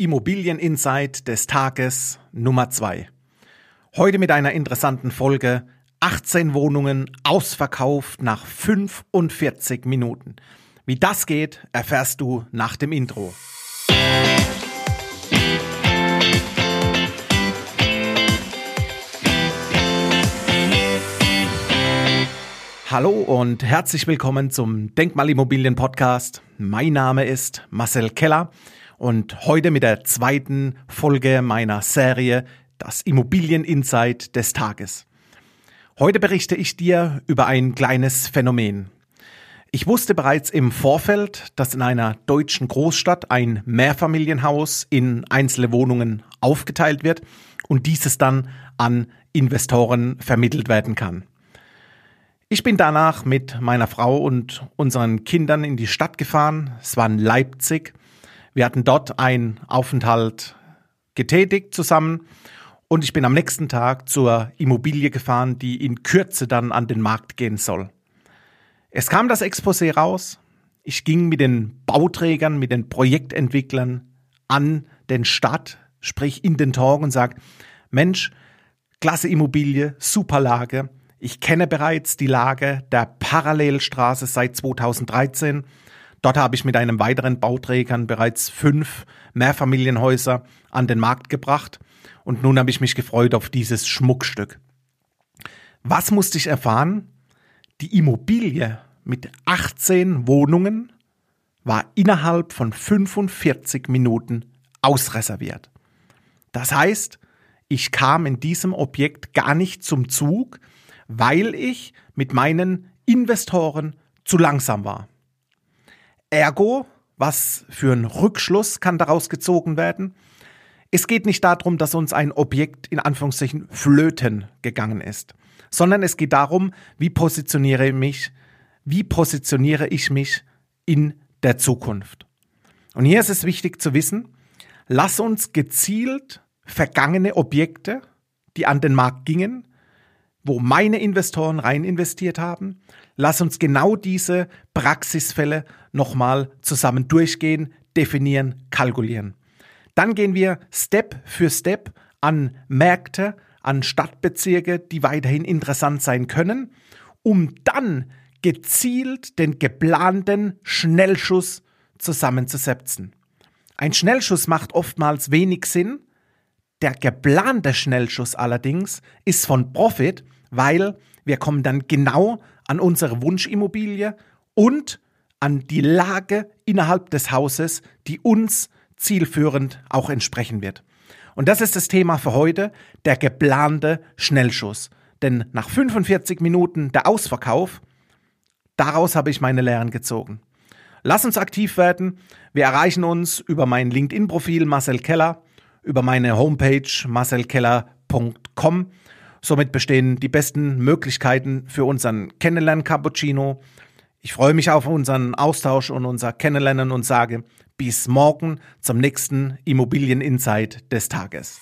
Immobilien Insight des Tages Nummer 2. Heute mit einer interessanten Folge 18 Wohnungen ausverkauft nach 45 Minuten. Wie das geht, erfährst du nach dem Intro. Hallo und herzlich willkommen zum Denkmalimmobilien Podcast. Mein Name ist Marcel Keller und heute mit der zweiten Folge meiner Serie Das Immobilien Insight des Tages. Heute berichte ich dir über ein kleines Phänomen. Ich wusste bereits im Vorfeld, dass in einer deutschen Großstadt ein Mehrfamilienhaus in einzelne Wohnungen aufgeteilt wird und dieses dann an Investoren vermittelt werden kann. Ich bin danach mit meiner Frau und unseren Kindern in die Stadt gefahren. Es war in Leipzig wir hatten dort einen Aufenthalt getätigt zusammen und ich bin am nächsten Tag zur Immobilie gefahren, die in Kürze dann an den Markt gehen soll. Es kam das Exposé raus. Ich ging mit den Bauträgern, mit den Projektentwicklern an den Stadt, sprich in den Tor und sag, Mensch, klasse Immobilie, super Lage. Ich kenne bereits die Lage der Parallelstraße seit 2013 Dort habe ich mit einem weiteren Bauträgern bereits fünf Mehrfamilienhäuser an den Markt gebracht und nun habe ich mich gefreut auf dieses Schmuckstück. Was musste ich erfahren? Die Immobilie mit 18 Wohnungen war innerhalb von 45 Minuten ausreserviert. Das heißt, ich kam in diesem Objekt gar nicht zum Zug, weil ich mit meinen Investoren zu langsam war. Ergo, was für ein Rückschluss kann daraus gezogen werden? Es geht nicht darum, dass uns ein Objekt in Anführungszeichen flöten gegangen ist, sondern es geht darum, wie positioniere ich mich, wie positioniere ich mich in der Zukunft. Und hier ist es wichtig zu wissen, lass uns gezielt vergangene Objekte, die an den Markt gingen, wo meine Investoren rein investiert haben. Lass uns genau diese Praxisfälle nochmal zusammen durchgehen, definieren, kalkulieren. Dann gehen wir Step für Step an Märkte, an Stadtbezirke, die weiterhin interessant sein können, um dann gezielt den geplanten Schnellschuss zusammenzusetzen. Ein Schnellschuss macht oftmals wenig Sinn, der geplante Schnellschuss allerdings ist von Profit, weil wir kommen dann genau an unsere Wunschimmobilie und an die Lage innerhalb des Hauses, die uns zielführend auch entsprechen wird. Und das ist das Thema für heute, der geplante Schnellschuss. Denn nach 45 Minuten der Ausverkauf, daraus habe ich meine Lehren gezogen. Lass uns aktiv werden. Wir erreichen uns über mein LinkedIn-Profil Marcel Keller über meine Homepage marcelkeller.com. Somit bestehen die besten Möglichkeiten für unseren Kennenlernen-Cappuccino. Ich freue mich auf unseren Austausch und unser Kennenlernen und sage bis morgen zum nächsten Immobilien Insight des Tages.